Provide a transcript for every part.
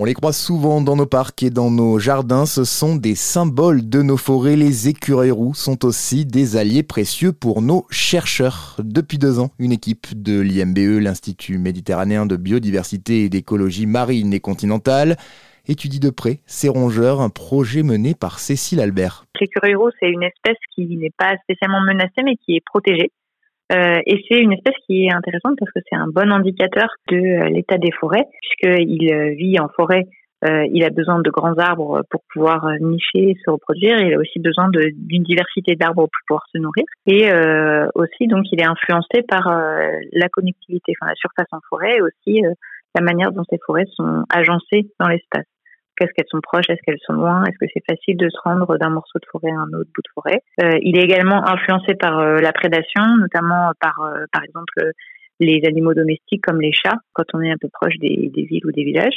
On les croit souvent dans nos parcs et dans nos jardins, ce sont des symboles de nos forêts. Les écureuils roux sont aussi des alliés précieux pour nos chercheurs. Depuis deux ans, une équipe de l'IMBE, l'Institut méditerranéen de biodiversité et d'écologie marine et continentale, étudie de près ces rongeurs, un projet mené par Cécile Albert. L'écureuil roux, c'est une espèce qui n'est pas spécialement menacée mais qui est protégée. Euh, et c'est une espèce qui est intéressante parce que c'est un bon indicateur de euh, l'état des forêts, puisqu'il euh, vit en forêt. il a besoin de grands arbres pour pouvoir nicher, se reproduire. Il a aussi besoin d'une diversité d'arbres pour pouvoir se nourrir. Et aussi, donc, il est influencé par la connectivité, enfin la surface en forêt, et aussi la manière dont ces forêts sont agencées dans l'espace. Est-ce qu'elles sont proches? Est-ce qu'elles sont loin? Est-ce que c'est facile de se rendre d'un morceau de forêt à un autre bout de forêt? Euh, Il est également influencé par euh, la prédation, notamment par, euh, par exemple, les animaux domestiques comme les chats, quand on est un peu proche des, des villes ou des villages.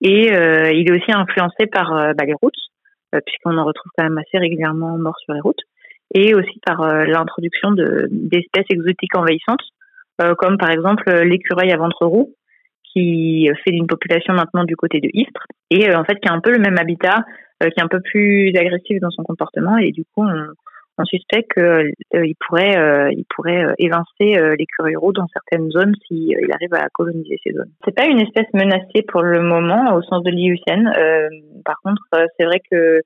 Et il est aussi influencé par bah, les routes, puisqu'on en retrouve quand même assez régulièrement morts sur les routes, et aussi par l'introduction d'espèces exotiques envahissantes, comme par exemple l'écureuil à ventre roux, qui fait d'une population maintenant du côté de Istres et euh, en fait qui a un peu le même habitat, euh, qui est un peu plus agressif dans son comportement et du coup on, suspecte qu'il euh, pourrait, il pourrait évincer l'écureuil roux dans certaines zones s'il il arrive à coloniser ces zones. C'est pas une espèce menacée pour le moment au sens de l'IUCN. par contre, c'est vrai que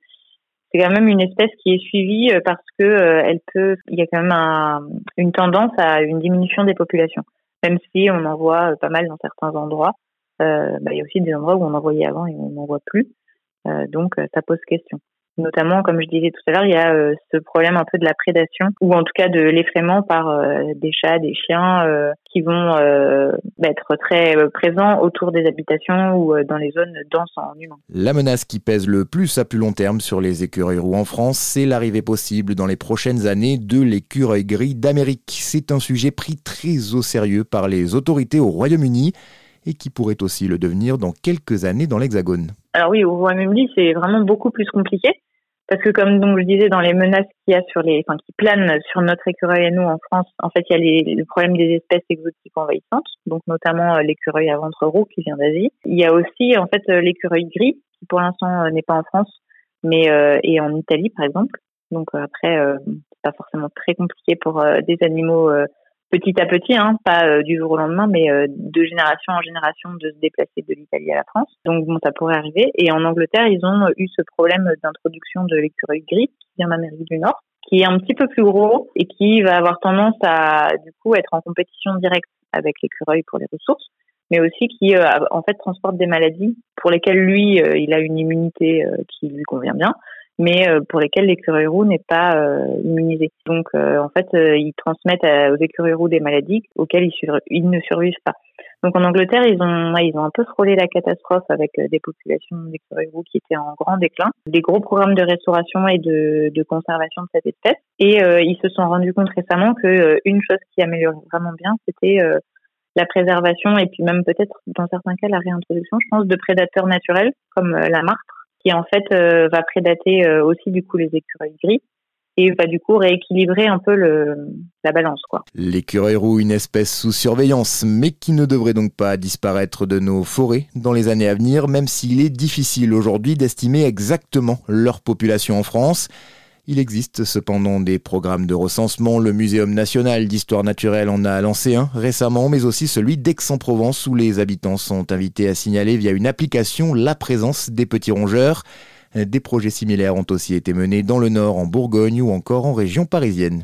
c'est quand même une espèce qui est suivie parce que elle peut, il y a quand même une tendance à une diminution des populations même si on en voit pas mal dans certains endroits. Euh, bah, il y a aussi des endroits où on en voyait avant et on n'en voit plus. Euh, donc euh, ça pose question. Notamment, comme je disais tout à l'heure, il y a euh, ce problème un peu de la prédation, ou en tout cas de l'effraiement par euh, des chats, des chiens, euh, qui vont être très présents autour des habitations ou dans les zones denses en humains. La menace qui pèse le plus à plus long terme sur les écureuils roux en France, c'est l'arrivée possible dans les prochaines années de l'écureuil gris d'Amérique. C'est un sujet pris très au sérieux par les autorités au Royaume-Uni et qui pourrait aussi le devenir dans quelques années dans l'Hexagone. Alors oui, au Royaume-Uni, c'est vraiment beaucoup plus compliqué parce que comme donc je disais dans les menaces qu'il y a sur les, enfin qui planent sur notre écureuil à nous en France, en fait il y a les, le problème des espèces exotiques envahissantes, donc notamment euh, l'écureuil à ventre roux qui vient d'Asie. Il y a aussi en fait euh, l'écureuil gris qui pour l'instant euh, n'est pas en France, mais est en Italie par exemple. Donc après c'est pas forcément très compliqué pour des animaux petit à petit, hein, pas euh, du jour au lendemain, mais euh, de génération en génération de se déplacer de l'Italie à la France. Donc bon, ça pourrait arriver. Et en Angleterre, ils ont eu ce problème d'introduction de l'écureuil gris qui vient d'Amérique du Nord, qui est un petit peu plus gros et qui va avoir tendance à du coup être en compétition directe avec l'écureuil pour les ressources, mais aussi qui euh, en fait transporte des maladies pour lesquelles lui, il a une immunité qui lui convient bien mais euh, pour lesquels l'écureuil roux n'est pas euh, immunisé. Donc euh, en fait, ils transmettent aux écureuils roux des maladies auxquelles ils, ne survivent pas. Donc en Angleterre, ils ont ils ont un peu frôlé la catastrophe avec des populations d'écureuils roux qui étaient en grand déclin, des gros programmes de restauration et de, de conservation de cette espèce. Et ils se sont rendus compte récemment que une chose qui améliorait vraiment bien, c'était la préservation et puis même peut-être dans certains cas la réintroduction, je pense, de prédateurs naturels comme la martre qui en fait euh, va prédater euh, aussi du coup les écureuils gris et va du coup rééquilibrer un peu la balance. L'écureuil roux, une espèce sous surveillance, mais qui ne devrait donc pas disparaître de nos forêts dans les années à venir, même s'il est difficile aujourd'hui d'estimer exactement leur population en France. Il existe cependant des programmes de recensement. Le Muséum national d'histoire naturelle en a lancé un récemment, mais aussi celui d'Aix-en-Provence où les habitants sont invités à signaler via une application la présence des petits rongeurs. Des projets similaires ont aussi été menés dans le nord, en Bourgogne ou encore en région parisienne.